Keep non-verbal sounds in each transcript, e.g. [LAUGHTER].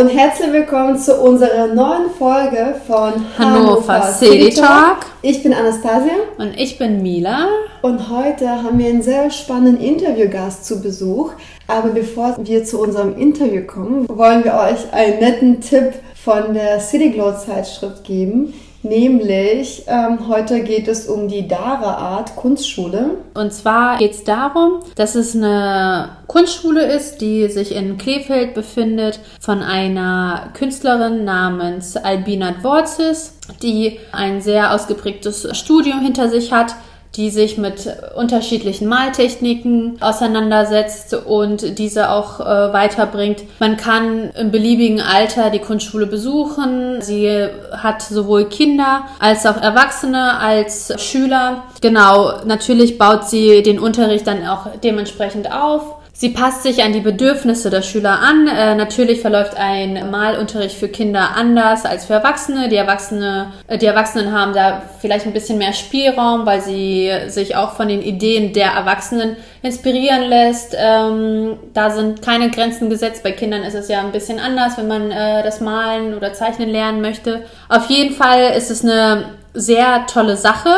und herzlich willkommen zu unserer neuen Folge von Hannover, Hannover City Talk. Ich bin Anastasia. Und ich bin Mila. Und heute haben wir einen sehr spannenden Interviewgast zu Besuch. Aber bevor wir zu unserem Interview kommen, wollen wir euch einen netten Tipp von der City Glow Zeitschrift geben. Nämlich, ähm, heute geht es um die Dara Art Kunstschule. Und zwar geht es darum, dass es eine Kunstschule ist, die sich in Krefeld befindet, von einer Künstlerin namens Albina Dvorzis, die ein sehr ausgeprägtes Studium hinter sich hat die sich mit unterschiedlichen Maltechniken auseinandersetzt und diese auch äh, weiterbringt. Man kann im beliebigen Alter die Kunstschule besuchen. Sie hat sowohl Kinder als auch Erwachsene als Schüler. Genau, natürlich baut sie den Unterricht dann auch dementsprechend auf. Sie passt sich an die Bedürfnisse der Schüler an. Äh, natürlich verläuft ein Malunterricht für Kinder anders als für Erwachsene. Die, Erwachsene. äh, die Erwachsenen haben da vielleicht ein bisschen mehr Spielraum, weil sie sich auch von den Ideen der Erwachsenen inspirieren lässt. Ähm, da sind keine Grenzen gesetzt. Bei Kindern ist es ja ein bisschen anders, wenn man äh, das Malen oder Zeichnen lernen möchte. Auf jeden Fall ist es eine sehr tolle Sache.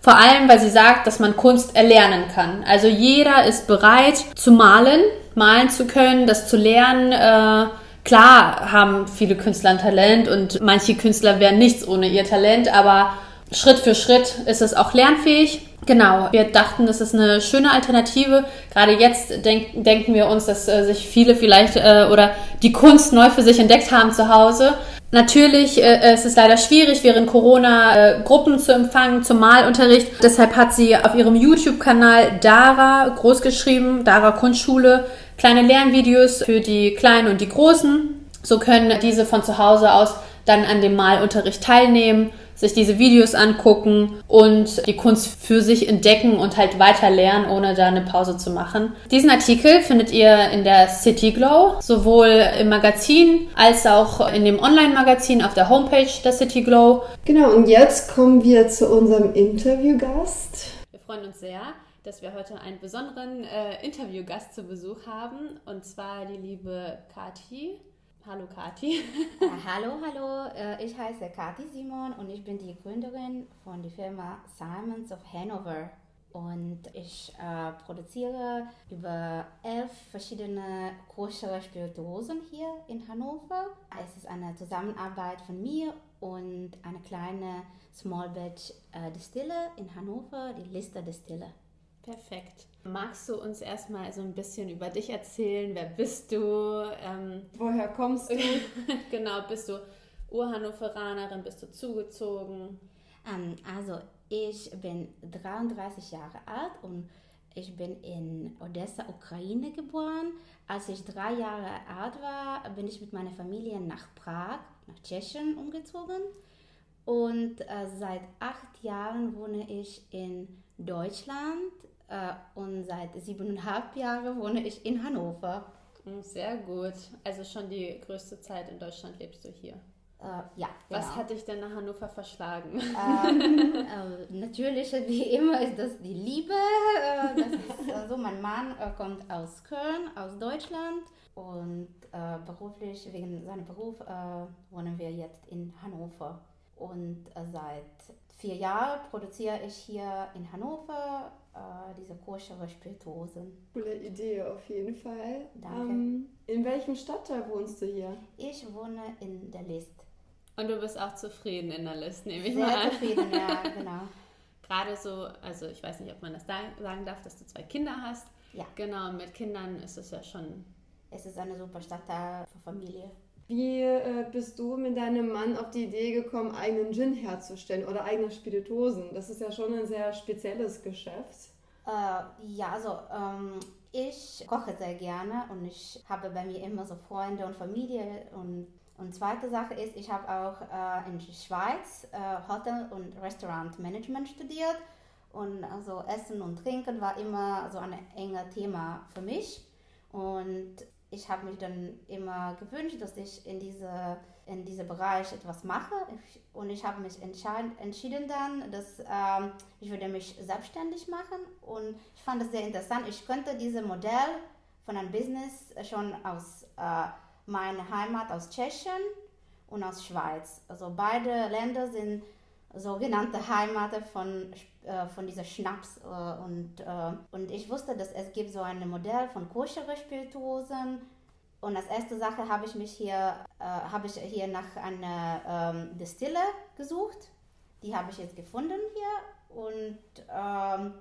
Vor allem, weil sie sagt, dass man Kunst erlernen kann. Also jeder ist bereit zu malen, malen zu können, das zu lernen. Äh, klar haben viele Künstler ein Talent und manche Künstler wären nichts ohne ihr Talent, aber Schritt für Schritt ist es auch lernfähig. Genau, wir dachten, das ist eine schöne Alternative. Gerade jetzt denk, denken wir uns, dass äh, sich viele vielleicht äh, oder die Kunst neu für sich entdeckt haben zu Hause Natürlich äh, es ist leider schwierig, während Corona äh, Gruppen zu empfangen zum Malunterricht. Deshalb hat sie auf ihrem YouTube-Kanal Dara großgeschrieben, Dara Kunstschule, kleine Lernvideos für die Kleinen und die Großen. So können diese von zu Hause aus dann an dem Malunterricht teilnehmen sich diese Videos angucken und die Kunst für sich entdecken und halt weiter lernen, ohne da eine Pause zu machen. Diesen Artikel findet ihr in der City Glow, sowohl im Magazin als auch in dem Online-Magazin auf der Homepage der City Glow. Genau, und jetzt kommen wir zu unserem Interviewgast. Wir freuen uns sehr dass wir heute einen besonderen äh, Interviewgast zu Besuch haben, und zwar die liebe Kati. Hallo Kati. äh, hallo, hallo. Äh, ich heiße Kati Simon und ich bin die Gründerin von der Firma Simons of Hanover. Und ich äh, produziere über elf verschiedene koschere Spirituosen hier in Hannover. Es ist eine Zusammenarbeit von mir und eine kleine Small Batch äh, Distille in Hannover, die Lister Distille. Perfekt. Magst du uns erstmal so ein bisschen über dich erzählen? Wer bist du? Ähm, Woher kommst du? [LAUGHS] genau, bist du Urhannoveranerin? Bist du zugezogen? Ähm, also, ich bin 33 Jahre alt und ich bin in Odessa, Ukraine geboren. Als ich drei Jahre alt war, bin ich mit meiner Familie nach Prag, nach Tschechien umgezogen. Und äh, seit acht Jahren wohne ich in Deutschland und seit siebeneinhalb Jahren wohne ich in Hannover. Hm, sehr gut. Also schon die größte Zeit in Deutschland lebst du hier. Äh, ja. Was genau. hat dich denn nach Hannover verschlagen? Ähm, [LAUGHS] äh, natürlich, wie immer, ist das die Liebe. Äh, das ist, also mein Mann äh, kommt aus Köln, aus Deutschland. Und äh, beruflich, wegen seinem Beruf, äh, wohnen wir jetzt in Hannover. Und seit vier Jahren produziere ich hier in Hannover äh, diese koschere Spirituosen. Coole Idee auf jeden Fall. Danke. Ähm, in welchem Stadtteil wohnst du hier? Ich wohne in der List. Und du bist auch zufrieden in der List, nehme ich Sehr mal an. zufrieden, ja, [LAUGHS] genau. Gerade so, also ich weiß nicht, ob man das sagen darf, dass du zwei Kinder hast. Ja. Genau, mit Kindern ist es ja schon. Es ist eine super Stadtteil für Familie. Wie äh, bist du mit deinem Mann auf die Idee gekommen, eigenen Gin herzustellen oder eigene Spirituosen? Das ist ja schon ein sehr spezielles Geschäft. Äh, ja, also ähm, ich koche sehr gerne und ich habe bei mir immer so Freunde und Familie und und zweite Sache ist, ich habe auch äh, in der Schweiz äh, Hotel- und Restaurantmanagement studiert und also Essen und Trinken war immer so ein enger Thema für mich und ich habe mich dann immer gewünscht, dass ich in diese in diesem Bereich etwas mache ich, und ich habe mich entschieden dann, dass ähm, ich würde mich selbstständig machen und ich fand es sehr interessant. Ich könnte dieses Modell von einem Business schon aus äh, meine Heimat aus Tschechien und aus Schweiz. Also beide Länder sind sogenannte Heimat von, äh, von dieser Schnaps. Äh, und, äh, und ich wusste, dass es gibt so ein Modell von koschere Spirituosen. Und als erste Sache habe ich mich hier, äh, habe ich hier nach einer ähm, Distille gesucht. Die habe ich jetzt gefunden hier und ähm,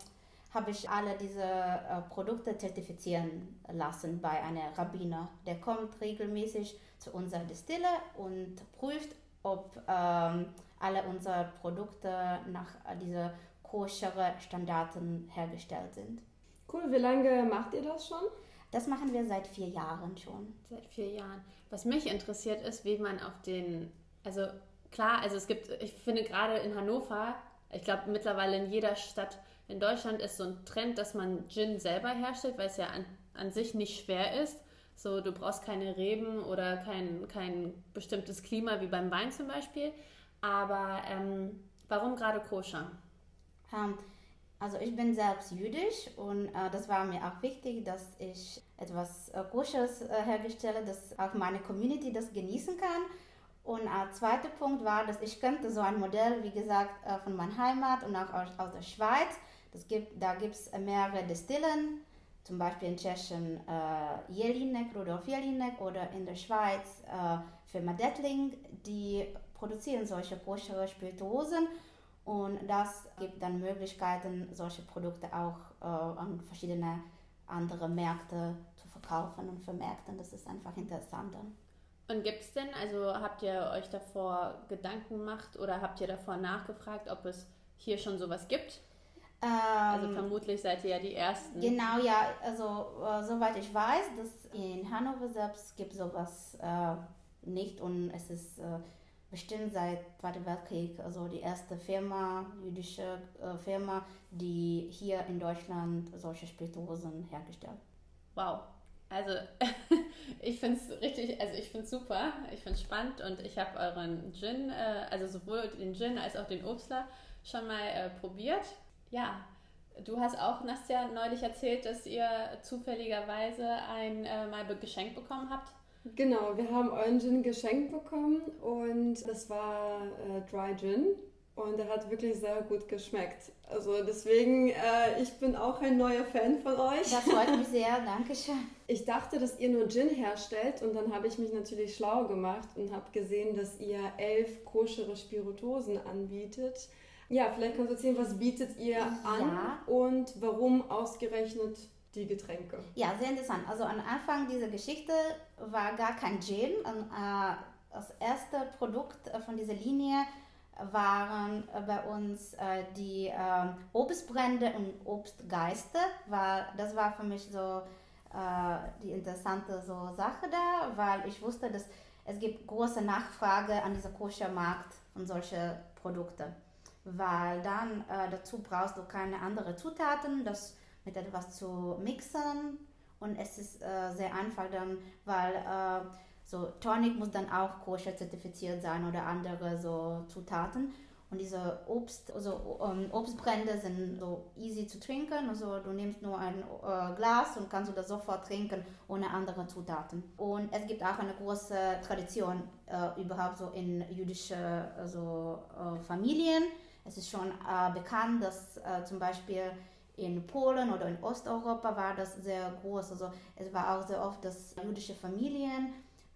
habe ich alle diese äh, Produkte zertifizieren lassen bei einem Rabbiner. Der kommt regelmäßig zu unserer Distille und prüft, ob ähm, alle unsere Produkte nach diesen koschere Standarten hergestellt sind. Cool, wie lange macht ihr das schon? Das machen wir seit vier Jahren schon. Seit vier Jahren. Was mich interessiert ist, wie man auf den, also klar, also es gibt, ich finde gerade in Hannover, ich glaube mittlerweile in jeder Stadt in Deutschland ist so ein Trend, dass man Gin selber herstellt, weil es ja an, an sich nicht schwer ist. So, du brauchst keine Reben oder kein, kein bestimmtes Klima wie beim Wein zum Beispiel. Aber ähm, warum gerade koscher? Ähm, also ich bin selbst jüdisch und äh, das war mir auch wichtig, dass ich etwas äh, Koscheres äh, herstelle, dass auch meine Community das genießen kann. Und ein zweiter Punkt war, dass ich könnte so ein Modell, wie gesagt, äh, von meiner Heimat und auch aus, aus der Schweiz. Das gibt, da gibt es mehrere Destillen, zum Beispiel in Tschechien äh, Jelinek, Rudolf Jelinek oder in der Schweiz äh, Firma Dettling, die produzieren solche koschere Spirituosen und das gibt dann Möglichkeiten, solche Produkte auch äh, an verschiedene andere Märkte zu verkaufen und vermarkten. Das ist einfach interessant. Und gibt es denn, also habt ihr euch davor Gedanken gemacht oder habt ihr davor nachgefragt, ob es hier schon sowas gibt? Ähm, also vermutlich seid ihr ja die Ersten. Genau, ja, also äh, soweit ich weiß, dass in Hannover selbst gibt sowas äh, nicht und es ist äh, bestimmt seit Zweiten Weltkrieg, also die erste Firma, jüdische äh, Firma, die hier in Deutschland solche Spirituosen hergestellt. Wow. Also [LAUGHS] ich finde es richtig, also ich finde es super, ich finde es spannend und ich habe euren Gin, äh, also sowohl den Gin als auch den Obstler schon mal äh, probiert. Ja, du hast auch, Nastja, neulich erzählt, dass ihr zufälligerweise ein äh, mal geschenkt bekommen habt. Genau, wir haben euren Gin geschenkt bekommen und das war äh, Dry Gin und der hat wirklich sehr gut geschmeckt. Also deswegen, äh, ich bin auch ein neuer Fan von euch. Das freut mich sehr, danke schön. [LAUGHS] Ich dachte, dass ihr nur Gin herstellt und dann habe ich mich natürlich schlau gemacht und habe gesehen, dass ihr elf koschere Spirituosen anbietet. Ja, vielleicht kannst du erzählen, was bietet ihr an Ja. und warum ausgerechnet die Getränke? Ja, sehr interessant. Also am Anfang dieser Geschichte war gar kein Gin. Äh, das erste Produkt äh, von dieser Linie waren äh, bei uns die äh, Obstbrände und Obstgeister. War, das war für mich so die interessante so Sache da, weil ich wusste, dass es gibt große Nachfrage an dieser Koschermarkt von solchen Produkten. Weil dann dazu brauchst du keine anderen Zutaten, das mit etwas zu mixen und es ist äh, sehr einfach dann, weil äh, so Tonic muss dann auch koscher zertifiziert sein oder andere so Zutaten. Und diese Obst, also ähm, Obstbrände sind so easy zu trinken. Also du nimmst nur ein äh, Glas und kannst du das sofort trinken ohne andere Zutaten. Und es gibt auch eine große Tradition äh, überhaupt so in jüdische also, äh, Familien. Es ist schon äh, bekannt, dass äh, zum Beispiel in Polen oder in Osteuropa war das sehr groß. Also es war auch sehr oft, dass jüdische Familien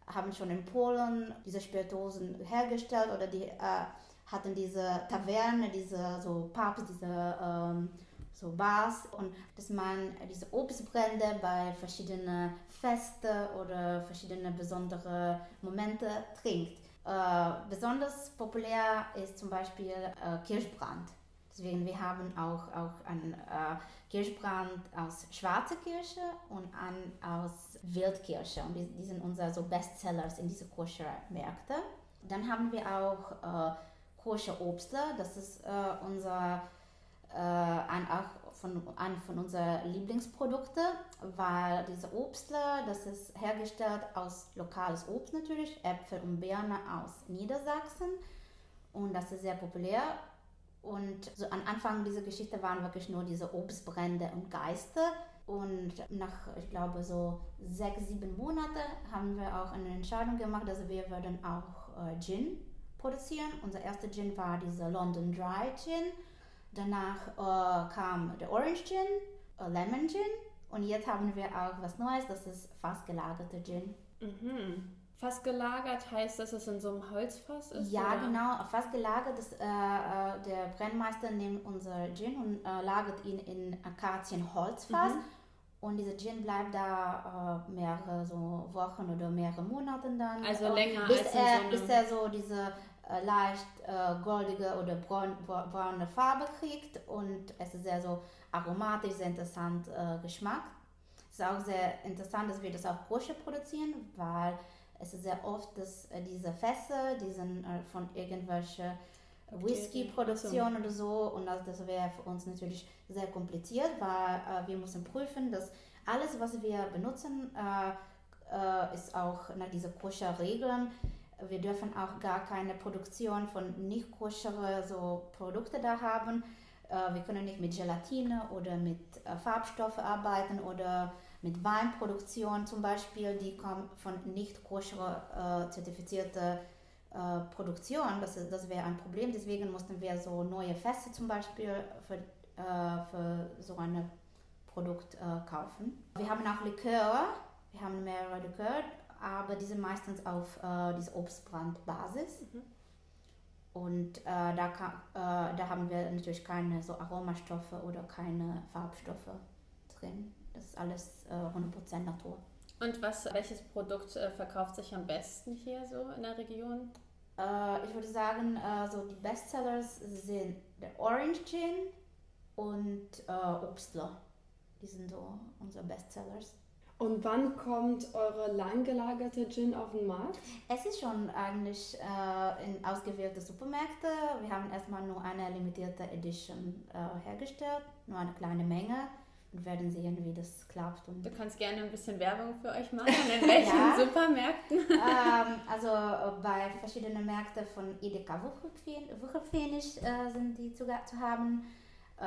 haben schon in Polen diese Spirituosen hergestellt oder die äh, hatten diese Taverne, diese so Pubs, diese ähm, so Bars und dass man diese Obstbrände bei verschiedenen Feste oder verschiedene besondere Momente trinkt. Äh, besonders populär ist zum Beispiel äh, Kirschbrand. Deswegen wir haben auch, auch einen äh, Kirschbrand aus schwarzer Kirsche und einen aus Wildkirsche. Und die, die sind unsere so Bestsellers in diese Koscher-Märkte. Dann haben wir auch äh, Koscher Obstler. Das ist äh, unser äh, ein, auch von, ein von unseren Lieblingsprodukten, weil diese Obstler, das ist hergestellt aus lokales Obst natürlich, Äpfel und Birne aus Niedersachsen. Und das ist sehr populär. Und so am Anfang dieser Geschichte waren wirklich nur diese Obstbrände und Geister. Und nach, ich glaube, so sechs, sieben Monate haben wir auch eine Entscheidung gemacht, dass wir würden auch äh, Gin produzieren. Unser erster Gin war dieser London Dry Gin. Danach äh, kam der Orange Gin, äh, Lemon Gin. Und jetzt haben wir auch was Neues, das ist fast gelagerte Gin. Mhm. Fast gelagert heißt, dass es in so einem Holzfass ist? Ja, oder? genau. Fast gelagert. Das, äh, äh, der Brennmeister nimmt unser Gin und äh, lagert ihn in Akazienholzfass. Mhm. Und dieser Gin bleibt da äh, mehrere so Wochen oder mehrere Monate dann. Also länger bis als er, so Bis er so diese äh, leicht äh, goldige oder braun, bra- braune Farbe kriegt. Und es ist sehr so aromatisch, sehr interessant Geschmack. Es ist auch sehr interessant, dass wir das auf Brusche produzieren, weil es ist sehr oft, dass äh, diese Fässer, die sind äh, von irgendwelchen Whisky-Produktionen oder so und das, das wäre für uns natürlich sehr kompliziert, weil äh, wir müssen prüfen, dass alles, was wir benutzen, äh, äh, ist auch nach diesen koscher-Regeln. Wir dürfen auch gar keine Produktion von nicht koschere so Produkte da haben. Wir können nicht mit Gelatine oder mit Farbstoffen arbeiten oder mit Weinproduktion zum Beispiel, die kommt von nicht koscher äh, zertifizierte äh, Produktion. Das, ist- das wäre ein Problem. Deswegen mussten wir so neue Fässer zum Beispiel für, äh, für so ein Produkt äh, kaufen. Wir haben auch Likör. Wir haben mehrere Likör, aber die sind meistens auf äh, diese Obstbrandbasis. Und äh, da, ka- äh, da haben wir natürlich keine so Aromastoffe oder keine Farbstoffe drin. Das ist alles äh, 100% Natur. Und was, welches Produkt äh, verkauft sich am besten hier so in der Region? Äh, ich würde sagen, äh, so die Bestsellers sind der Orange Gin und äh, Obstler. Die sind so unsere Bestsellers. Und wann kommt eure lang gelagerte Gin auf den Markt? Es ist schon eigentlich äh, in ausgewählte Supermärkte. Wir haben erstmal nur eine limitierte Edition äh, hergestellt, nur eine kleine Menge und werden sehen, wie das klappt. Und Du kannst gerne ein bisschen Werbung für euch machen. In [LAUGHS] welchen Ja. Supermärkten? ähm, also äh, bei verschiedenen Märkten von Edeka Wuchelpfennig äh, sind die zu, zu haben, äh,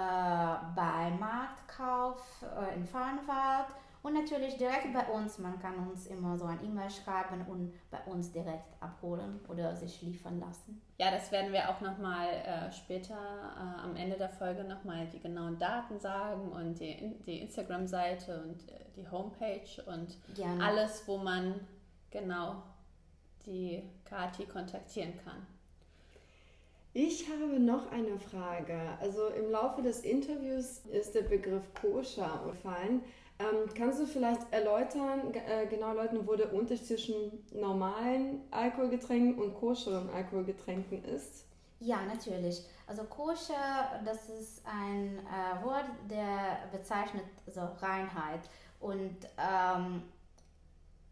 bei Marktkauf äh, in Farnwald und natürlich direkt bei uns. Man kann uns immer so ein E-Mail schreiben und bei uns direkt abholen oder sich liefern lassen. Ja, das werden wir auch nochmal äh, später äh, am Ende der Folge nochmal die genauen Daten sagen und die, die Instagram-Seite und äh, die Homepage und Gerne. alles, wo man genau die Kati kontaktieren kann. Ich habe noch eine Frage. Also im Laufe des Interviews ist der Begriff koscher gefallen. Ähm, kannst du vielleicht erläutern, äh, genau erläutern, wo der Unterschied zwischen normalen Alkoholgetränken und koscheren Alkoholgetränken ist? Ja, natürlich. Also koscher, das ist ein äh, Wort, der bezeichnet so Reinheit. Und ähm,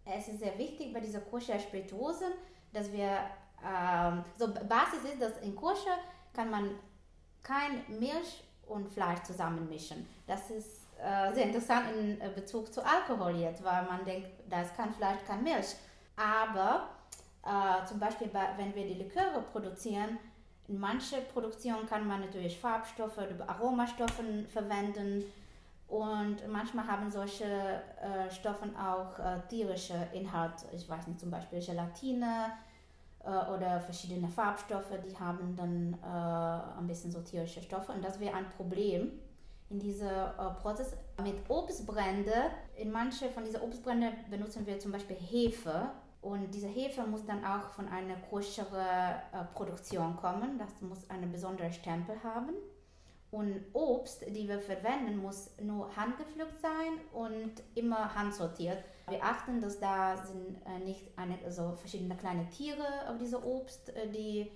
es ist sehr wichtig bei dieser koscher Spirituosen, dass wir, ähm, so Basis ist, dass in koscher kann man kein Milch und Fleisch zusammenmischen. Das ist äh, sehr interessant in äh, Bezug zu Alkohol jetzt, weil man denkt, da ist kein Fleisch, kein Milch. Aber äh, zum Beispiel, bei, wenn wir die Liköre produzieren, in manche Produktionen kann man natürlich Farbstoffe oder Aromastoffe verwenden und manchmal haben solche äh, Stoffe auch äh, tierische Inhalte. Ich weiß nicht, zum Beispiel Gelatine äh, oder verschiedene Farbstoffe, die haben dann äh, ein bisschen so tierische Stoffe und das wäre ein Problem in diesem äh, Prozess. Mit Obstbrände, in manche von diesen Obstbrände benutzen wir zum Beispiel Hefe und diese Hefe muss dann auch von einer größeren äh, Produktion kommen. Das muss einen besonderen Stempel haben. Und Obst, die wir verwenden, muss nur handgepflückt sein und immer handsortiert. Wir achten, dass da sind äh, nicht eine, also verschiedene kleine Tiere auf diese Obst, äh, die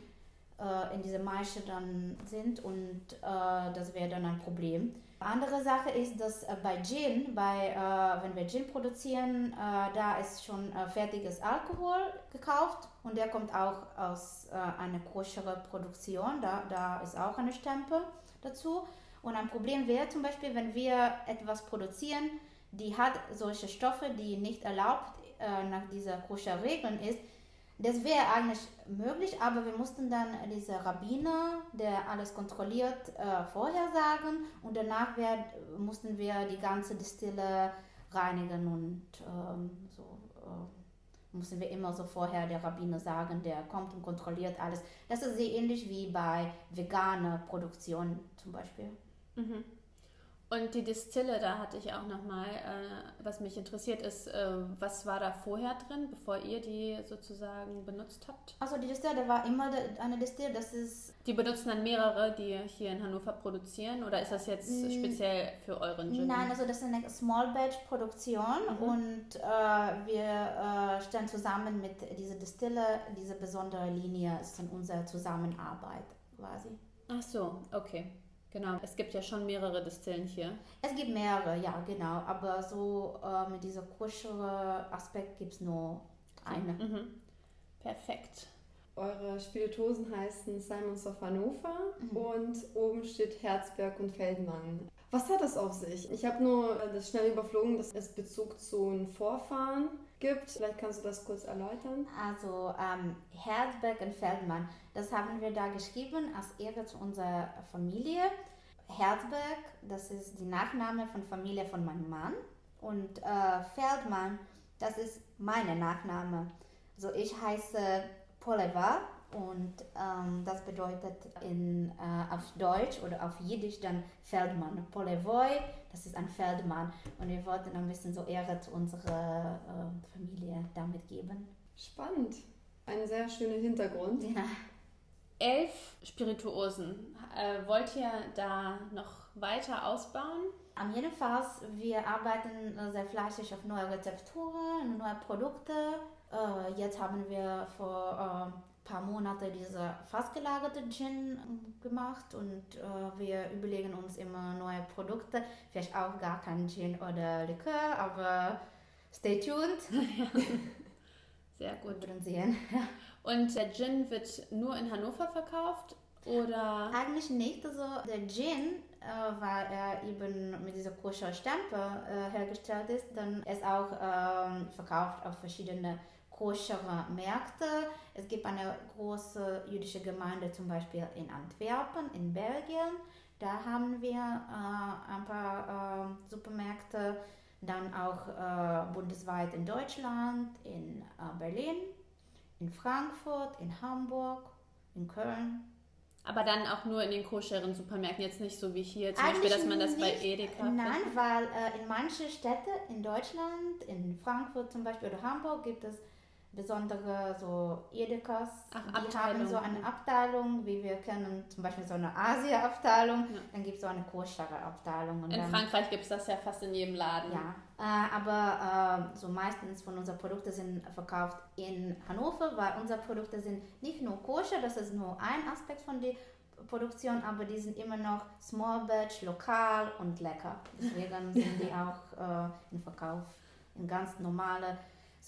äh, in dieser Maische dann sind und äh, das wäre dann ein Problem. Andere Sache ist, dass äh, bei Gin, bei, äh, wenn wir Gin produzieren, äh, da ist schon äh, fertiges Alkohol gekauft und der kommt auch aus äh, einer größeren Produktion, da, da ist auch eine Stempel dazu. Und ein Problem wäre zum Beispiel, wenn wir etwas produzieren, die hat solche Stoffe, die nicht erlaubt äh, nach dieser koscher Regeln ist, Das wäre eigentlich möglich, aber wir mussten dann diese Rabbiner, der alles kontrolliert, äh, vorher sagen und danach wär, mussten wir die ganze Distille reinigen und ähm, so. Äh, mussten wir immer so vorher der Rabbiner sagen, der kommt und kontrolliert alles. Das ist sehr ähnlich wie bei veganer Produktion zum Beispiel. Mhm. Und die Distille, da hatte ich auch nochmal, äh, was mich interessiert ist, äh, was war da vorher drin, bevor ihr die sozusagen benutzt habt? Also die Distille war immer eine Distille, das ist... Die benutzen dann mehrere, die hier in Hannover produzieren oder ist das jetzt speziell für euren Gin? Nein, also das ist eine Small Batch Produktion mhm. und äh, wir äh, stellen zusammen mit dieser Distille diese besondere Linie, ist in unserer Zusammenarbeit quasi. Ach so, okay. Genau, es gibt ja schon mehrere Distillen hier. Es gibt mehrere, ja, genau. Aber so äh, mit diesem kuschere Aspekt gibt es nur eine. Mhm. Perfekt. Eure Spirituosen heißen Simons of Hannover mhm. und oben steht Herzberg und Feldmann. Was hat das auf sich? Ich habe nur das schnell überflogen, dass es Bezug zu den Vorfahren gibt. Vielleicht kannst du das kurz erläutern. Also ähm, Herzberg und Feldmann, das haben wir da geschrieben als Ehre zu unserer Familie. Herzberg, das ist die Nachname von Familie von meinem Mann. Und äh, Feldmann, das ist meine Nachname. Also ich heiße Poleva und ähm, das bedeutet in, äh, auf Deutsch oder auf Jiddisch dann Feldmann. Polevoi, das ist ein Feldmann. Und wir wollten ein bisschen so Ehre zu unserer äh, Familie damit geben. Spannend. Ein sehr schöner Hintergrund. Ja. Elf Spirituosen. Äh, wollt ihr da noch weiter ausbauen? Am jeden Fall, wir arbeiten sehr fleißig auf neue Rezepturen, neue Produkte. Äh, jetzt haben wir vor äh, paar Monate diese fastgelagerte Gin gemacht und äh, wir überlegen uns immer neue Produkte. Vielleicht auch gar kein Gin oder Likör, aber stay tuned. [LAUGHS] Sehr gut. Wir sehen. Und der Gin wird nur in Hannover verkauft oder? Eigentlich nicht. Also der Gin, äh, weil er eben mit dieser koscher Stempel äh, hergestellt ist, dann ist auch äh, verkauft auf verschiedene koschere Märkte. Es gibt eine große jüdische Gemeinde zum Beispiel in Antwerpen, in Belgien. Da haben wir äh, ein paar äh, Supermärkte, dann auch äh, bundesweit in Deutschland, in äh, Berlin, in Frankfurt, in Hamburg, in Köln. Aber dann auch nur in den koscheren Supermärkten, jetzt nicht so wie hier zum Eigentlich Beispiel, dass man das nicht, bei Edeka Nein, findet. weil äh, in manchen Städten in Deutschland, in Frankfurt zum Beispiel oder Hamburg gibt es besondere so Edekas, Ach, die haben so eine Abteilung, wie wir kennen, zum Beispiel so eine Asia-Abteilung, ja. dann gibt es so eine koschere Abteilung. in dann, Frankreich gibt es das ja fast in jedem Laden. Ja, äh, aber äh, so meistens von unseren Produkten sind verkauft in Hannover, weil unsere Produkte sind nicht nur koscher, das ist nur ein Aspekt von der Produktion, aber die sind immer noch Small Batch, lokal und lecker. [LAUGHS] Deswegen sind die auch äh, im Verkauf in ganz normale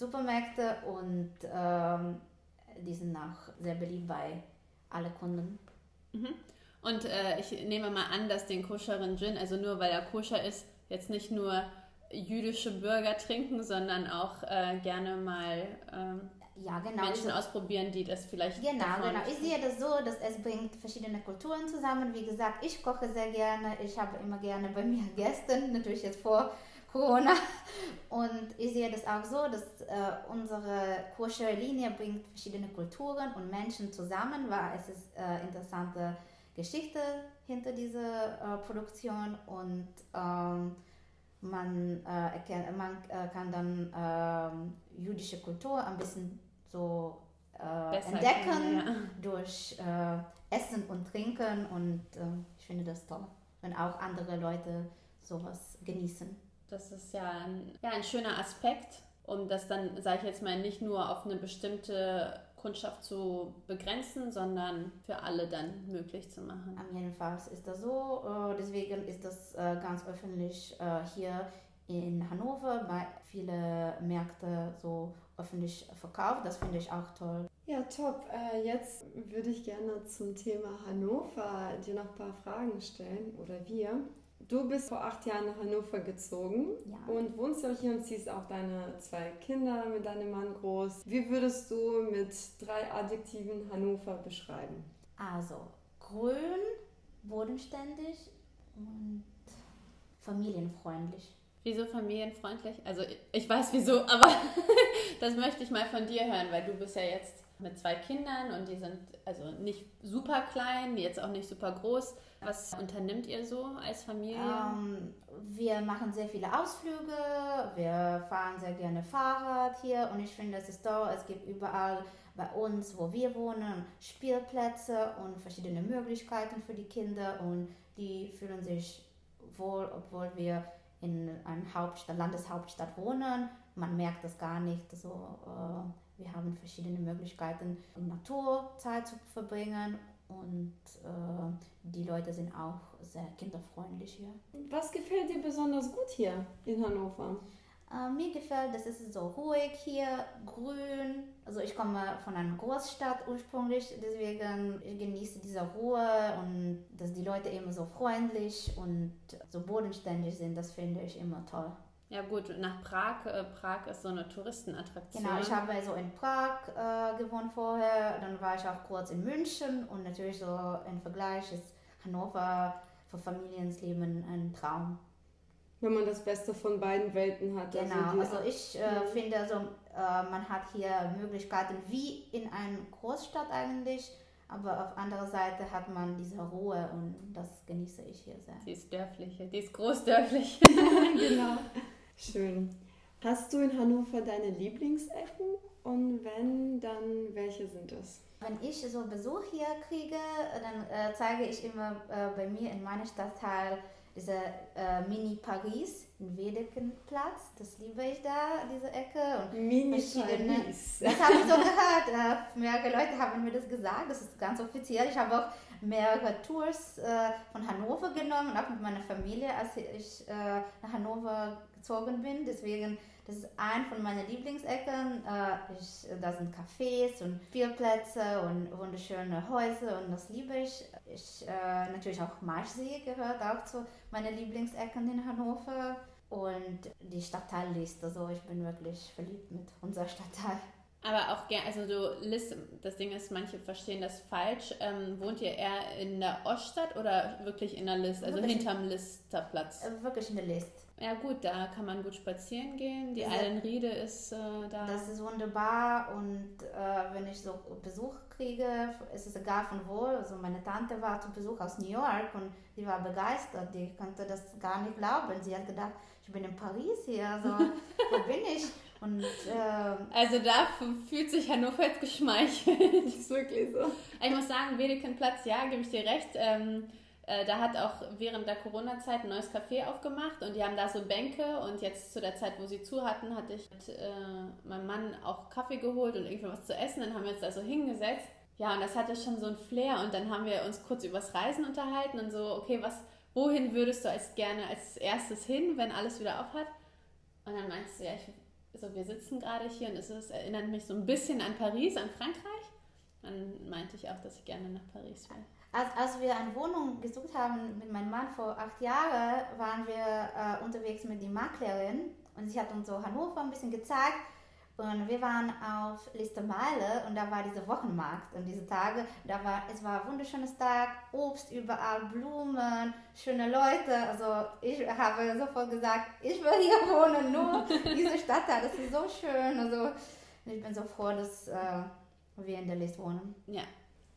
Supermärkte und ähm, die sind auch sehr beliebt bei allen Kunden. Mhm. Und äh, ich nehme mal an, dass den koscheren Gin, also nur weil er koscher ist, jetzt nicht nur jüdische Bürger trinken, sondern auch äh, gerne mal ähm, ja, genau. Menschen also, ausprobieren, die das vielleicht. Genau, genau. Ich sehe das so, dass es bringt verschiedene Kulturen zusammen. Wie gesagt, ich koche sehr gerne. Ich habe immer gerne bei mir Gäste, natürlich jetzt vor Corona. Und ich sehe das auch so, dass äh, unsere koscher Linie bringt verschiedene Kulturen und Menschen zusammen, weil es ist äh, interessante Geschichte hinter dieser äh, Produktion und ähm, man, äh, erkennt, man äh, kann dann ähm, jüdische Kultur ein bisschen so äh, entdecken ja. durch Essen und Trinken und ich finde das toll, wenn auch andere Leute sowas genießen. Das ist ja ein, ja, ein schöner Aspekt, um das dann, sage ich jetzt mal, nicht nur auf eine bestimmte Kundschaft zu begrenzen, sondern für alle dann möglich zu machen. Am jeden Fall ist das so. Äh, deswegen ist das äh, ganz öffentlich äh, hier in Hannover bei vielen Märkten so öffentlich verkauft. Das finde ich auch toll. Ja, top. Jetzt würde ich gerne zum Thema Hannover dir noch ein paar Fragen stellen oder wir. Du bist vor acht Jahren nach Hannover gezogen Ja. und wohnst auch hier und ziehst auch deine zwei Kinder mit deinem Mann groß. Wie würdest du mit drei Adjektiven Hannover beschreiben? Also grün, bodenständig und familienfreundlich. Wieso familienfreundlich? Also ich weiß wieso, aber [LAUGHS] das möchte ich mal von dir hören, weil du bist ja jetzt mit zwei Kindern und die sind also nicht super klein, jetzt auch nicht super groß. Was unternimmt ihr so als Familie? Ähm, wir machen sehr viele Ausflüge, wir fahren sehr gerne Fahrrad hier und ich finde, es ist toll, es gibt überall bei uns, wo wir wohnen, Spielplätze und verschiedene Möglichkeiten für die Kinder und die fühlen sich wohl, obwohl wir in einer Hauptstadt, Landeshauptstadt wohnen. Man merkt das gar nicht. So, äh, wir haben verschiedene Möglichkeiten, in Natur Zeit zu verbringen und äh, die Leute sind auch sehr kinderfreundlich hier. Was gefällt dir besonders gut hier in Hannover? Äh, mir gefällt, dass es so ruhig hier, grün. Also ich komme von einer Großstadt ursprünglich, deswegen ich genieße diese Ruhe und dass die Leute immer so freundlich und so bodenständig sind, das finde ich immer toll. Ja gut, nach Prag. Äh, Prag ist so eine Touristenattraktion. Genau, ich habe so in Prag äh, gewohnt vorher, dann war ich auch kurz in München und natürlich so im Vergleich ist Hannover für Familienleben ein Traum. Wenn man das Beste von beiden Welten hat. Genau, die- also ich äh, Ja. finde, also, äh, man hat hier Möglichkeiten wie in einer Großstadt eigentlich, aber auf anderer Seite hat man diese Ruhe und das genieße ich hier sehr. Die ist dörflich, die ist großdörflich. [LAUGHS] [LAUGHS] genau. Schön. Hast du in Hannover deine Lieblingsecken? Und wenn, dann welche sind es? Wenn ich so Besuch hier kriege, dann äh, zeige ich immer äh, bei mir in meinem Stadtteil diese äh, Mini Paris, in Wedekenplatz. Das liebe ich da, diese Ecke. Und Mini Paris. Das habe ich so gehört. Mehrere Leute haben mir das gesagt. Das ist ganz offiziell. Ich habe auch mehrere Tours äh, von Hannover genommen, auch mit meiner Familie, als ich äh, nach Hannover gezogen bin. Deswegen, das ist ein von meinen Lieblingsecken. Äh, ich, da sind Cafés und Spielplätze und wunderschöne Häuser und das liebe ich. Ich äh, natürlich auch Marschsee gehört auch zu meinen Lieblingsecken in Hannover. Und die Stadtteilliste, so ich bin wirklich verliebt mit unserer Stadtteil. Aber auch gern, also du, List, das Ding ist, manche verstehen das falsch. Ähm, wohnt ihr eher in der Oststadt oder wirklich in der List, also Wirklich. hinterm Listerplatz? Äh, Wirklich in der Liste. Ja gut, da kann man gut spazieren gehen. Die. Allenriede ist äh, da. Das ist wunderbar und äh, wenn ich so Besuch kriege, ist es egal von wo. Also meine Tante war zu Besuch aus New York und sie war begeistert. Die konnte das gar nicht glauben. Sie hat gedacht, ich bin in Paris hier, also [LAUGHS] wo bin ich? Und äh, also da fühlt sich Hannover jetzt geschmeichelt. Das [LAUGHS] ist wirklich so. Ich muss sagen, Wedekenplatz, ja, gebe ich dir recht. Ähm, äh, da hat auch während der Corona-Zeit ein neues Café aufgemacht und die haben da so Bänke und jetzt zu der Zeit, wo sie zu hatten, hatte ich mit äh, meinem Mann auch Kaffee geholt und irgendwie was zu essen. Dann haben wir uns da so hingesetzt. Ja, und das hatte schon so ein Flair und dann haben wir uns kurz übers Reisen unterhalten und so, okay, was, wohin würdest du als gerne als erstes hin, wenn alles wieder auf hat? Und dann meinst du, ja, ich, so, wir sitzen gerade hier und es ist, erinnert mich so ein bisschen an Paris, an Frankreich. Dann meinte ich auch, dass ich gerne nach Paris will. Als, als wir eine Wohnung gesucht haben mit meinem Mann vor acht Jahren, waren wir äh, unterwegs mit der Maklerin und sie hat uns so Hannover ein bisschen gezeigt. Und wir waren auf Listermeile und da war dieser Wochenmarkt und diese Tage, da war, es war ein wunderschönes Tag, Obst überall, Blumen, schöne Leute. Also ich habe sofort gesagt, ich will hier [LAUGHS] wohnen, nur diese Stadtteil, das ist so schön. Also ich bin so froh, dass äh, wir in der List wohnen. Ja,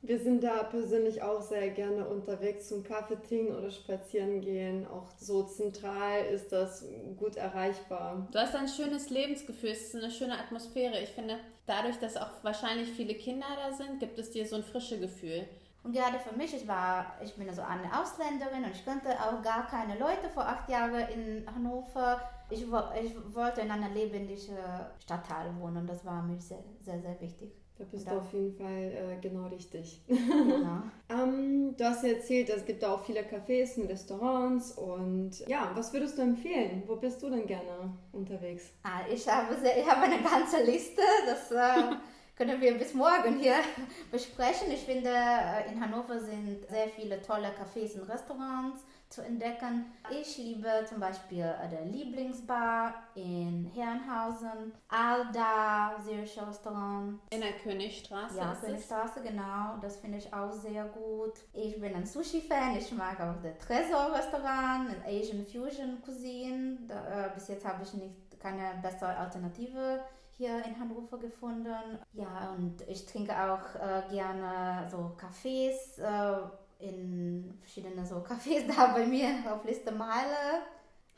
Wir sind da persönlich auch sehr gerne unterwegs zum Kaffee trinken oder spazieren gehen. Auch so zentral ist das gut erreichbar. du hast ein schönes Lebensgefühl, es ist eine schöne Atmosphäre. Ich finde, dadurch, dass auch wahrscheinlich viele Kinder da sind, gibt es dir so ein frisches Gefühl. Und gerade für mich, ich war, ich bin also eine Ausländerin und ich kannte auch gar keine Leute vor acht Jahren in Hannover. Ich, ich wollte in einer lebendigen Stadtteil wohnen und das war mir sehr, sehr, sehr wichtig. Da bist Ja. du auf jeden Fall äh, genau richtig. Genau. [LAUGHS] Ähm, du hast ja erzählt, es gibt da auch viele Cafés und Restaurants. Und ja, was würdest du empfehlen? Wo bist du denn gerne unterwegs? Ah, ich, habe sehr, ich habe eine ganze Liste, das äh, können wir bis morgen hier [LAUGHS] besprechen. Ich finde, äh, in Hannover sind sehr viele tolle Cafés und Restaurants, zu entdecken. Ich liebe zum Beispiel äh, der Lieblingsbar in Herrenhausen, Alda, syrische Restaurant. In der Königstraße. Ja, Königstraße, genau. Das finde ich auch sehr gut. Ich bin ein Sushi-Fan. Ich mag auch das Tresor-Restaurant, Asian Fusion Cuisine. Da, äh, bis jetzt habe ich nicht keine bessere Alternative hier in Hannover gefunden. Ja, und ich trinke auch äh, gerne so Kaffees äh, in verschiedene so Cafés [LAUGHS] da bei mir auf Liste Meile.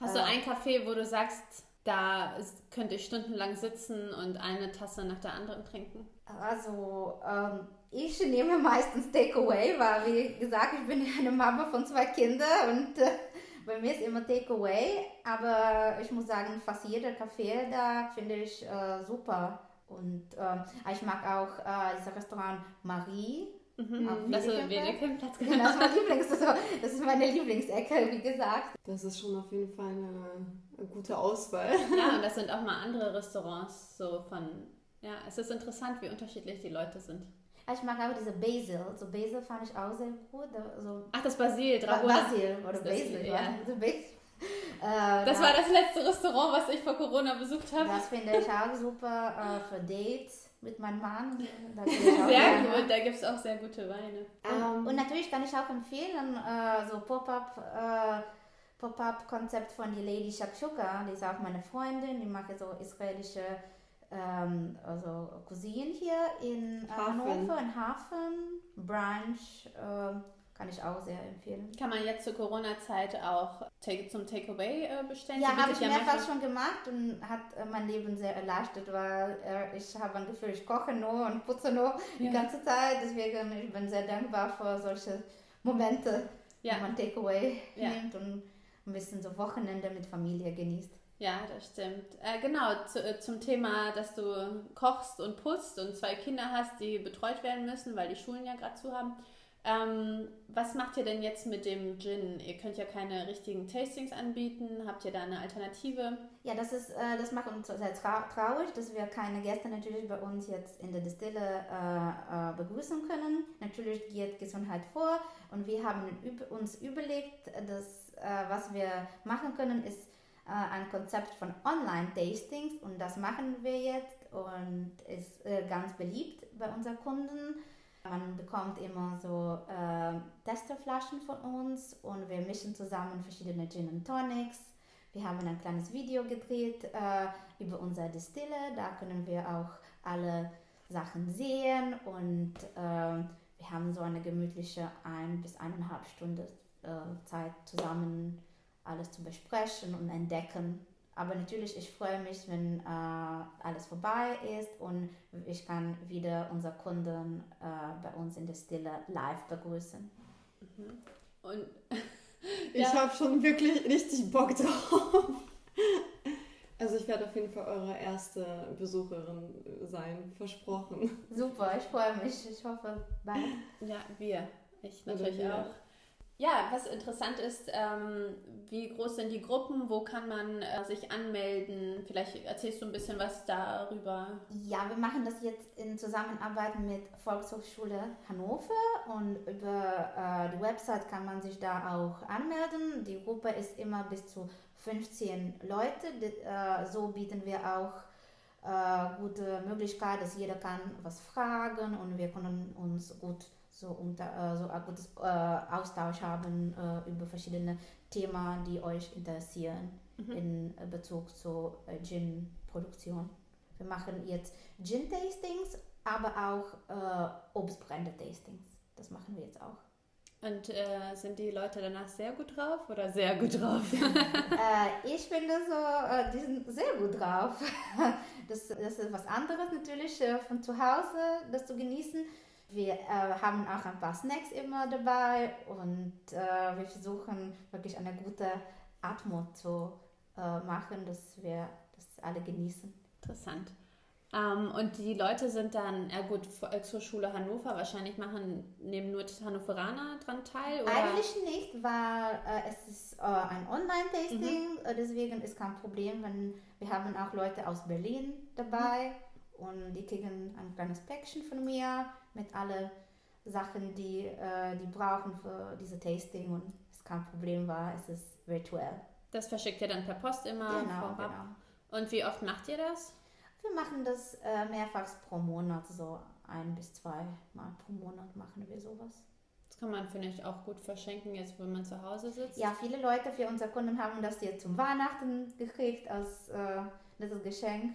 Hast du ein Café, wo du sagst, da könnte ich stundenlang sitzen und eine Tasse nach der anderen trinken? Also, ähm, ich nehme meistens Takeaway, weil, wie gesagt, ich bin [LAUGHS] eine Mama von zwei Kindern und äh, bei mir ist immer Takeaway. Aber ich muss sagen, fast jeder Café da finde ich äh, super. Und ähm, ich mag auch äh, dieses Restaurant Marie Mhm, also Wedekind-Platz, genau. Das ist, mein Lieblings, das ist meine Lieblingsecke, wie gesagt. Das ist schon auf jeden Fall eine, eine gute Auswahl. Ja, und das sind auch mal andere Restaurants, so von, ja, es ist interessant, wie unterschiedlich die Leute sind. Ich mag auch diese Basil. So Basil fand ich auch sehr gut. So Ach, das Basil, Dragona. Basil oder Basil, ja. Äh, das war das letzte Restaurant, was ich vor Corona besucht habe. Das finde ich auch super äh, für Dates mit meinem Mann. [LAUGHS] sehr gut, da gibt es auch sehr gute Weine. Um, ähm, und natürlich kann ich auch empfehlen, äh, so Pop-up. Äh, Pop-up-Konzept von die Lady Shakshuka, die ist auch meine Freundin, die macht so israelische ähm, also Cousine hier in Hafen. Hannover, in Hafen, Brunch, äh, kann ich auch sehr empfehlen. Kann man jetzt zur Corona-Zeit auch take, zum Takeaway äh, bestellen? Ja, habe ich ja mehrfach schon gemacht und hat äh, mein Leben sehr erleichtert, weil äh, ich habe ein Gefühl, ich koche nur und putze nur ja. die ganze Zeit. Deswegen ich bin sehr dankbar für solche Momente, ja. wo man Takeaway ja. nimmt und ein bisschen so Wochenende mit Familie genießt. Ja, das stimmt. Äh, genau, zu, äh, zum Thema, dass du kochst und putzt und zwei Kinder hast, die betreut werden müssen, weil die Schulen ja gerade zu haben. Ähm, was macht ihr denn jetzt mit dem Gin? Ihr könnt ja keine richtigen Tastings anbieten. Habt ihr da eine Alternative? Ja, das ist, äh, das macht uns sehr trau traurig, dass wir keine Gäste natürlich bei uns jetzt in der Distille äh, äh, begrüßen können. Natürlich geht Gesundheit vor und wir haben uns überlegt, dass äh, was wir machen können, ist äh, ein Konzept von Online-Tastings und das machen wir jetzt und ist äh, ganz beliebt bei unseren Kunden. Man bekommt immer so äh, Testerflaschen von uns und wir mischen zusammen verschiedene Gin und Tonics. Wir haben ein kleines Video gedreht äh, über unsere Distille. Da können wir auch alle Sachen sehen und äh, wir haben so eine gemütliche ein bis eineinhalb Stunden äh, Zeit zusammen alles zu besprechen und entdecken aber natürlich, ich freue mich, wenn äh, alles vorbei ist und ich kann wieder unsere Kunden äh, bei uns in der Stille live begrüßen. Mhm. Und [LAUGHS] ich ja. habe schon wirklich richtig Bock drauf. [LAUGHS] Also ich werde auf jeden Fall eure erste Besucherin sein, versprochen. Super, ich freue mich. Ich hoffe bald. Ja, wir. Ich natürlich auch. Ja, was interessant ist, ähm, wie groß sind die Gruppen, wo kann man äh, sich anmelden? Vielleicht erzählst du ein bisschen was darüber. Ja, wir machen das jetzt in Zusammenarbeit mit Volkshochschule Hannover und über äh, die Website kann man sich da auch anmelden. Die Gruppe ist immer bis zu 15 Leute. Die, äh, so bieten wir auch äh, gute Möglichkeit, dass jeder kann was fragen und wir können uns gut so, unter, äh, so ein gutes äh, Austausch haben äh, über verschiedene Themen, die euch interessieren mhm. in Bezug zur Gin-Produktion. Wir machen jetzt Gin-Tastings, aber auch äh, Obstbrände-Tastings. Das machen wir jetzt auch. Und äh, sind die Leute danach sehr gut drauf oder sehr gut drauf? [LAUGHS] äh, [LAUGHS] ich finde so, äh, die sind sehr gut drauf. [LAUGHS] das, das ist was anderes natürlich von zu Hause, das zu genießen. Wir äh, haben auch ein paar Snacks immer dabei und äh, wir versuchen wirklich eine gute Atmung zu äh, machen, dass wir das alle genießen. Interessant. Ähm, und die Leute sind dann, ja gut, äh, zur Schule Hannover wahrscheinlich machen, nehmen nur Hannoveraner dran teil? Oder? Eigentlich nicht, weil äh, es ist äh, ein Online-Tasting, mhm. deswegen ist kein Problem, wenn wir haben auch Leute aus Berlin dabei. Und die kriegen ein kleines Päckchen von mir mit allen Sachen, die äh, die brauchen für diese Tasting und es kein Problem war, es ist virtuell. Das verschickt ihr dann per Post immer Genau, vorab. genau. Und wie oft macht ihr das? Wir machen das äh, mehrfach pro Monat, so ein bis zwei Mal pro Monat machen wir sowas. Das kann man, finde ich, auch gut verschenken, jetzt wenn man zu Hause sitzt. Ja, viele Leute für unsere Kunden haben das jetzt zum Weihnachten gekriegt als äh, nettes Geschenk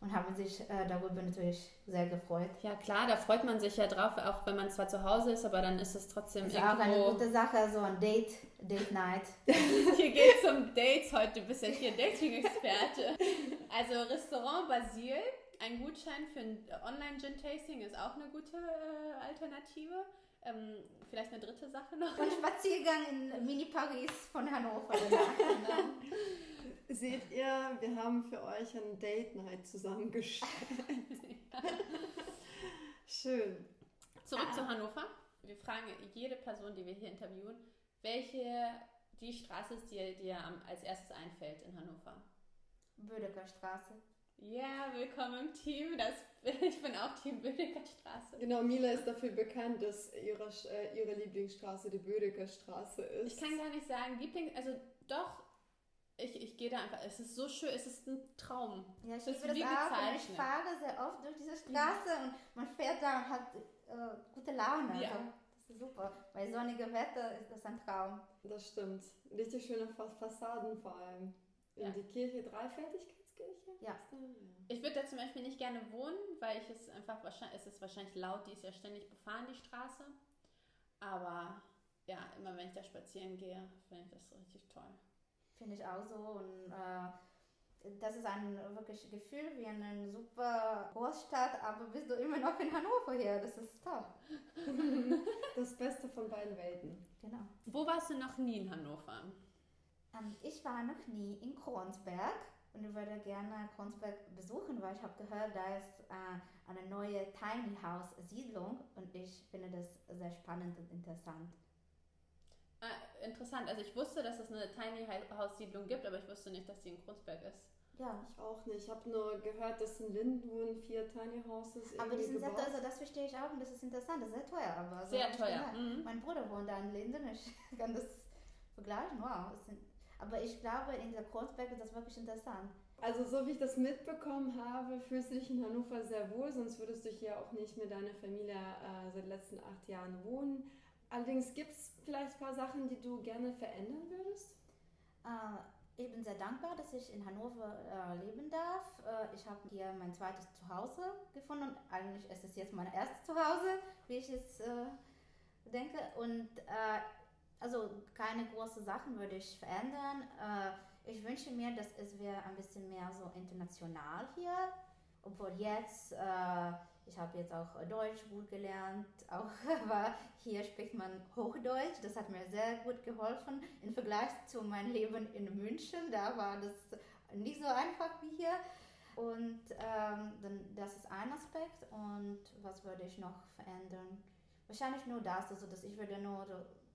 und haben sich äh, darüber natürlich sehr gefreut. Ja, klar, da freut man sich ja drauf, auch wenn man zwar zu Hause ist, aber dann ist es trotzdem ist auch eine irgendwo. gute Sache, so ein Date, Date Night. [LAUGHS] Hier geht's um Dates heute. Du bist ja hier Dating-Experte. Also Restaurant Basil, ein Gutschein für ein Online-Gin-Tasting ist auch eine gute äh, Alternative. Ähm, vielleicht eine dritte Sache noch. Und Spaziergang in Mini-Paris von Hannover. danach. [LAUGHS] Seht ihr, wir haben für euch ein Date Night zusammengestellt. [LAUGHS] Schön. Zurück zu Hannover. Wir fragen jede Person, die wir hier interviewen, welche die Straße ist, die dir als erstes einfällt in Hannover. Bödecker Straße. Ja, willkommen im Team. Das, [LAUGHS] ich bin auch Team Bödecker Straße. Genau, Mila ist dafür bekannt, dass ihre, äh, ihre Lieblingsstraße die Bödecker Straße ist. Ich kann gar nicht sagen, Liebling, also doch, ich, ich gehe da einfach, es ist so schön, es ist ein Traum. Ja, ich Es ist liebe das wie auch und ich fahre sehr oft durch diese Straße und man fährt da und hat äh, gute Laune. Ja. Also, das ist super. Bei sonnigem Wetter ist das ein Traum. Das stimmt. Richtig schöne Fa- Fassaden vor allem. In Ja. die Kirche, Dreifältigkeitskirche? Da? ja. Ich würde da zum Beispiel nicht gerne wohnen, weil ich es einfach wahrscheinlich, es ist wahrscheinlich laut, die ist ja ständig befahren, die Straße. Aber ja, immer wenn ich da spazieren gehe, finde ich das richtig toll. Finde ich auch so. Und äh, das ist ein wirklich Gefühl wie eine super Großstadt, aber bist du immer noch in Hannover hier. Das ist toll. [LAUGHS] Das Beste von beiden Welten. Genau. Wo warst du noch nie in Hannover? Ähm, ich war noch nie in Kronsberg und ich würde gerne Kronsberg besuchen, weil ich habe gehört, da ist äh, eine neue Tiny House Siedlung und ich finde das sehr spannend und interessant. Ah, interessant, also ich wusste, dass es eine Tiny House Siedlung gibt, aber ich wusste nicht, dass die in Krunsberg ist. Ja. Ich auch nicht. Ich habe nur gehört, dass in Linden wurden vier Tiny Houses Aber die sind sehr gebaut. teuer, also das verstehe ich auch und das ist interessant, das ist sehr teuer. Aber so Sehr teuer, mhm. Mein Bruder wohnt da in Linden, ich [LAUGHS] kann das vergleichen, wow. Das sind, aber ich glaube, in der Kreuzberg ist das wirklich interessant. Also so wie ich das mitbekommen habe, fühlst du dich in Hannover sehr wohl, sonst würdest du hier auch nicht mit deiner Familie äh, seit den letzten acht Jahren wohnen. Allerdings gibt es vielleicht ein paar Sachen, die du gerne verändern würdest? Äh, ich bin sehr dankbar, dass ich in Hannover äh, leben darf. Äh, ich habe hier mein zweites Zuhause gefunden. Eigentlich ist es jetzt mein erstes Zuhause, wie ich es äh, denke. Und äh, also keine großen Sachen würde ich verändern. Äh, ich wünsche mir, dass es wäre ein bisschen mehr so international hier. Obwohl jetzt, äh, ich habe jetzt auch Deutsch gut gelernt, [LAUGHS] auch, aber hier spricht man Hochdeutsch. Das hat mir sehr gut geholfen im Vergleich zu meinem Leben in München. Da war das nicht so einfach wie hier. Und ähm, dann, das ist ein Aspekt. Und was würde ich noch verändern? Wahrscheinlich nur das, also dass ich würde nur,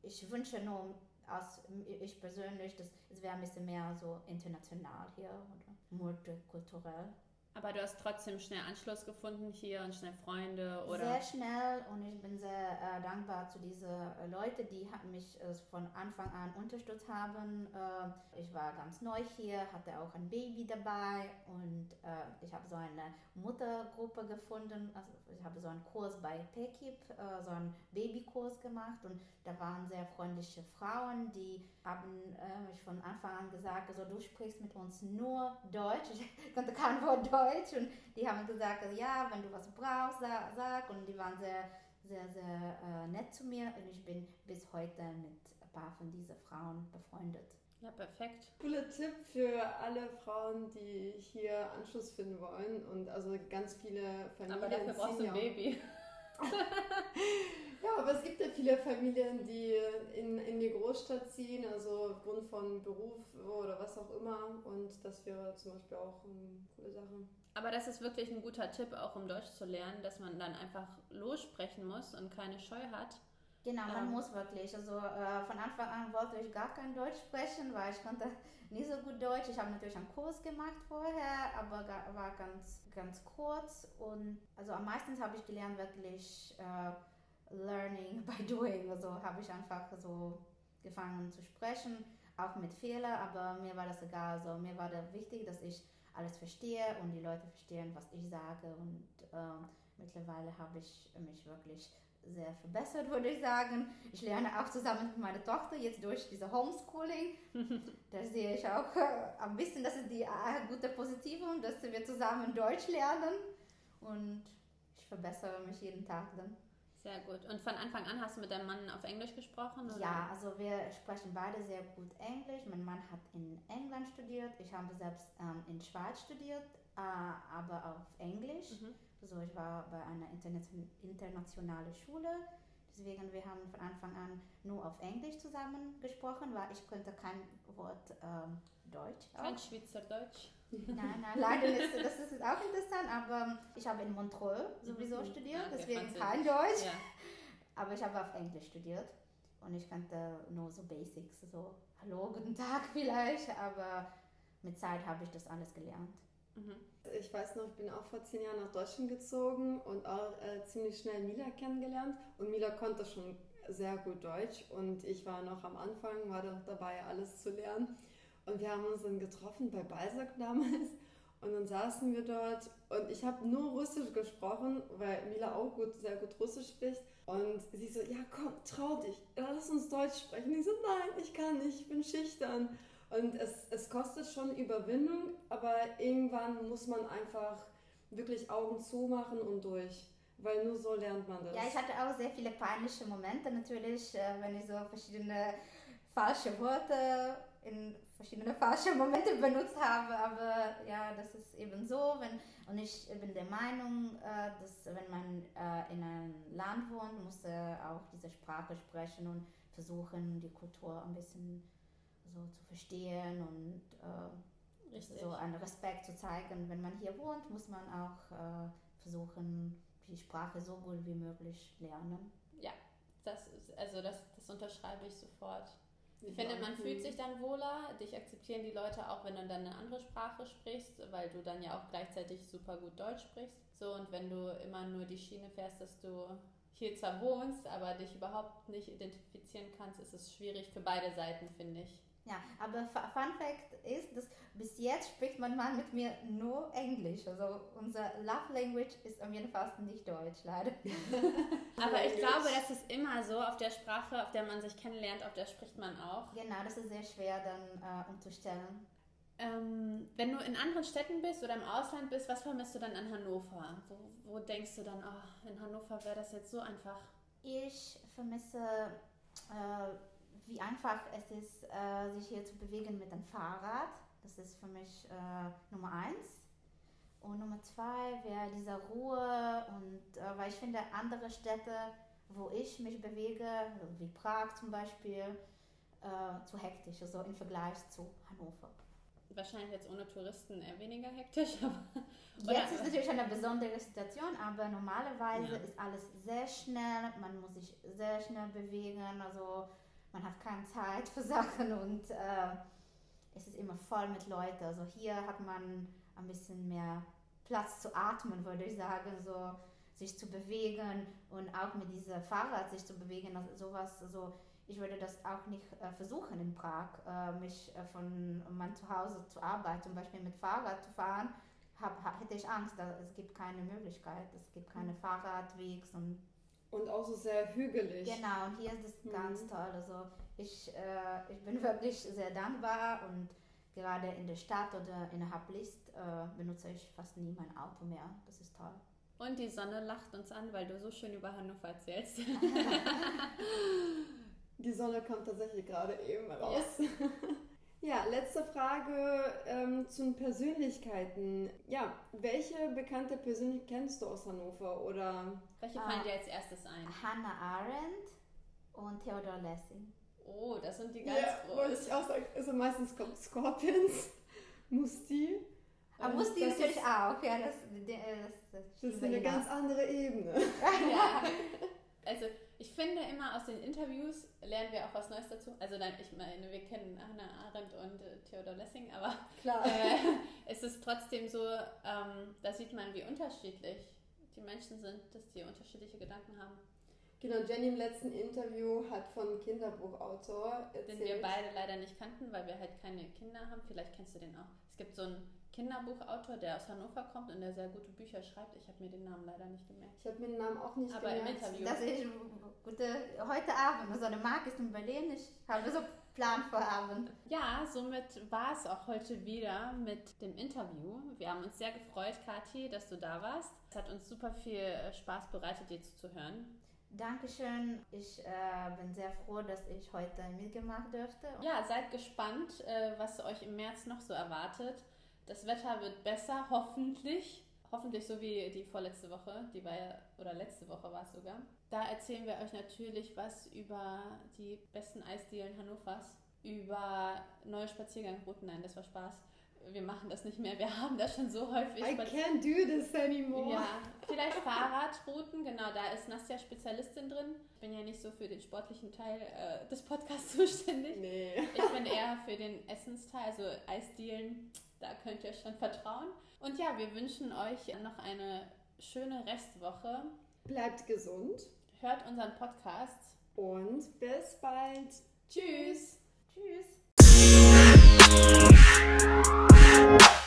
ich wünsche nur, als ich persönlich, dass es wäre ein bisschen mehr so international hier oder multikulturell. Aber du hast trotzdem schnell Anschluss gefunden hier und schnell Freunde oder. Sehr schnell und ich bin sehr äh, dankbar zu diesen äh, Leuten, die mich äh, von Anfang an unterstützt haben. Äh, ich war ganz neu hier, hatte auch ein Baby dabei und äh, ich habe so eine Muttergruppe gefunden. Also ich habe so einen Kurs bei PKIP, äh, so einen Babykurs gemacht und da waren sehr freundliche Frauen, die haben mich von Anfang an gesagt, also du sprichst mit uns nur Deutsch. Ich [LAUGHS] konnte kein Wort Deutsch und die haben gesagt, also, ja, wenn du was brauchst, sag. Und die waren sehr, sehr, sehr äh, nett zu mir und ich bin bis heute mit ein paar von diesen Frauen befreundet. Ja, perfekt. Cooler Tipp für alle Frauen, die hier Anschluss finden wollen und also ganz viele Familien Aber dafür brauchst du ein Baby. [LAUGHS] [LAUGHS] Ja, aber es gibt ja viele Familien, die in, in die Großstadt ziehen, also aufgrund von Beruf oder was auch immer. Und das wäre zum Beispiel auch eine coole Sache. Aber das ist wirklich ein guter Tipp, auch um Deutsch zu lernen, dass man dann einfach lossprechen muss und keine Scheu hat. Genau, man Ähm. muss wirklich. Also äh, von Anfang an wollte ich gar kein Deutsch sprechen, weil ich konnte nicht so gut Deutsch. Ich habe natürlich einen Kurs gemacht vorher, aber ga- war ganz, ganz kurz. Und also am meisten habe ich gelernt wirklich äh, Learning [LAUGHS] by Doing. Also habe ich einfach so gefangen zu sprechen, auch mit Fehlern, aber mir war das egal. Also mir war da wichtig, dass ich alles verstehe und die Leute verstehen, was ich sage. Und äh, mittlerweile habe ich mich wirklich sehr verbessert, [LAUGHS] würde ich sagen. Ich lerne auch zusammen mit meiner Tochter jetzt durch diese Homeschooling. [LAUGHS] da sehe ich auch äh, ein bisschen, das ist die äh, gute Positive, dass wir zusammen Deutsch lernen. Und ich verbessere mich jeden Tag dann. Sehr gut. Und von Anfang an hast du mit deinem Mann auf Englisch gesprochen? Oder? Ja, also wir sprechen beide sehr gut Englisch. Mein Mann hat in England studiert, ich habe selbst ähm, in Schweiz studiert, äh, aber auf Englisch. Mhm. Also ich war bei einer internationalen Schule Deswegen, wir haben von Anfang an nur auf Englisch zusammen gesprochen, weil ich konnte kein Wort ähm, Deutsch. Kein Schweizerdeutsch. Nein, nein, leider ist das ist auch interessant, aber ich habe in Montreux sowieso mhm. studiert, okay, deswegen kein Deutsch. Ja. Aber ich habe auf Englisch studiert und ich kannte nur so Basics, so Hallo, guten Tag vielleicht, aber mit Zeit habe ich das alles gelernt. Mhm. Ich weiß noch, ich bin auch vor zehn Jahren nach Deutschland gezogen und auch äh, ziemlich schnell Mila kennengelernt. Und Mila konnte schon sehr gut Deutsch und ich war noch am Anfang, war doch dabei, alles zu lernen. Und wir haben uns dann getroffen bei Balsac damals und dann saßen wir dort und ich habe nur Russisch gesprochen, weil Mila auch gut, sehr gut Russisch spricht. Und sie so, ja komm, trau dich, lass uns Deutsch sprechen. ich so, nein, ich kann nicht, ich bin schüchtern. Und es, es kostet schon Überwindung, aber irgendwann muss man einfach wirklich Augen zumachen und durch. Weil nur so lernt man das. Ja, ich hatte auch sehr viele peinliche Momente natürlich, äh, wenn ich so verschiedene falsche Worte in verschiedene falsche Momente benutzt habe. Aber ja, das ist eben so. Wenn, und ich bin der Meinung, äh, dass wenn man äh, in einem Land wohnt, muss er auch diese Sprache sprechen und versuchen, die Kultur ein bisschen so zu verstehen und äh, so einen Respekt zu zeigen. Wenn man hier wohnt, muss man auch versuchen, die Sprache so gut wie möglich lernen. Ja, das ist, also das, das unterschreibe ich sofort. Ich finde, man fühlt sich dann wohler. Dich akzeptieren die Leute auch, wenn du dann eine andere Sprache sprichst, weil du dann ja auch gleichzeitig super gut Deutsch sprichst. So, und wenn du immer nur die Schiene fährst, dass du hier zwar wohnst, aber dich überhaupt nicht identifizieren kannst, ist es schwierig für beide Seiten, finde ich. Ja, aber Fun Fact ist, dass bis jetzt spricht mein Mann mit mir nur Englisch. Also unser Love Language ist auf jeden Fall nicht Deutsch, leider. [LAUGHS] aber ich glaube, das ist immer so, auf der Sprache, auf der man sich kennenlernt, auf der spricht man auch. Genau, das ist sehr schwer dann äh, umzustellen. Ähm, wenn du in anderen Städten bist oder im Ausland bist, was vermisst du dann an Hannover? Wo, wo denkst du dann, oh, in Hannover wäre das jetzt so einfach? Ich vermisse... Äh, wie einfach es ist, äh, sich hier zu bewegen mit dem Fahrrad. Das ist für mich äh, Nummer eins. Und Nummer zwei wäre diese Ruhe und äh, weil ich finde, andere Städte, wo ich mich bewege, wie Prag zum Beispiel, äh, zu hektisch, also im Vergleich zu Hannover. Wahrscheinlich jetzt ohne Touristen eher weniger hektisch. [LAUGHS] Aber, jetzt ist natürlich eine besondere Situation, aber normalerweise ja. ist alles sehr schnell, man muss sich sehr schnell bewegen, also man hat keine Zeit für Sachen und äh, es ist immer voll mit Leuten. Also hier hat man ein bisschen mehr Platz zu atmen, würde ich sagen, so sich zu bewegen und auch mit diesem Fahrrad sich zu bewegen, also sowas, also ich würde das auch nicht äh, versuchen in Prag, äh, mich äh, von meinem Zuhause zur Arbeit zum Beispiel mit Fahrrad zu fahren, hab, hätte ich Angst, da, es gibt keine Möglichkeit, es gibt keine mhm. Fahrradwegs und und auch so sehr hügelig. Genau, und hier ist es mhm. ganz toll. Also ich, äh, ich bin wirklich sehr dankbar und gerade in der Stadt oder innerhalb List äh, benutze ich fast nie mein Auto mehr. Das ist toll. Und die Sonne lacht uns an, weil du so schön über Hannover erzählst. [LAUGHS] [LAUGHS] die Sonne kommt tatsächlich gerade eben raus. Ja. [LAUGHS] Ja, letzte Frage ähm, zu den Persönlichkeiten. Ja, welche bekannte Persönlichkeit kennst du aus Hannover oder? Welche fallen ah, dir als erstes ein? Hannah Arendt und Theodor Lessing. Oh, das sind die ganz ja, großen. wollte ich auch sagen. Also meistens kommt Scorpions, [LAUGHS] Musti. Aber Musti ist natürlich auch, ja, das, das, das, das ist eine ganz andere Ebene. [LAUGHS] ja. [LAUGHS] also ich finde immer aus den Interviews lernen wir auch was Neues dazu. Also nein, ich meine, wir kennen Hannah Arendt und äh, Theodor Lessing, aber äh, [LAUGHS] es ist trotzdem so, ähm, da sieht man, wie unterschiedlich die Menschen sind, dass die unterschiedliche Gedanken haben. Genau, Jenny im letzten Interview hat von Kinderbuchautor erzählt. Den wir beide leider nicht kannten, weil wir halt keine Kinder haben. Vielleicht kennst du den auch. Es gibt so einen Kinderbuchautor, der aus Hannover kommt und der sehr gute Bücher schreibt. Ich habe mir den Namen leider nicht gemerkt. Ich habe mir den Namen auch nicht Aber gemerkt. im Interview. Das ist gute, heute Abend, so eine Marke ist in Berlin. Ich habe so Plan vor Abend. Ja, somit war es auch heute wieder mit dem Interview. Wir haben uns sehr gefreut, Kathi, dass du da warst. Es hat uns super viel Spaß bereitet, dir zuzuhören. Dankeschön. Ich äh, bin sehr froh, dass ich heute mitgemacht durfte. Ja, seid gespannt, äh, was euch im März noch so erwartet. Das Wetter wird besser, hoffentlich. Hoffentlich so wie die vorletzte Woche, die war ja, oder letzte Woche war es sogar. Da erzählen wir euch natürlich was über die besten Eisdielen Hannovers, über neue Spaziergangrouten. Nein, das war Spaß wir machen das nicht mehr. Wir haben das schon so häufig. I can't do this anymore. Ja, vielleicht Fahrradrouten. Genau, da ist Nastja Spezialistin drin. Ich bin ja nicht so für den sportlichen Teil äh, des Podcasts [LAUGHS] zuständig. Nee. Ich bin eher für den Essensteil, also Eisdielen. Da könnt ihr schon vertrauen. Und ja, wir wünschen euch noch eine schöne Restwoche. Bleibt gesund. Hört unseren Podcast. Und bis bald. Tschüss. Tschüss. Thank you. Bye.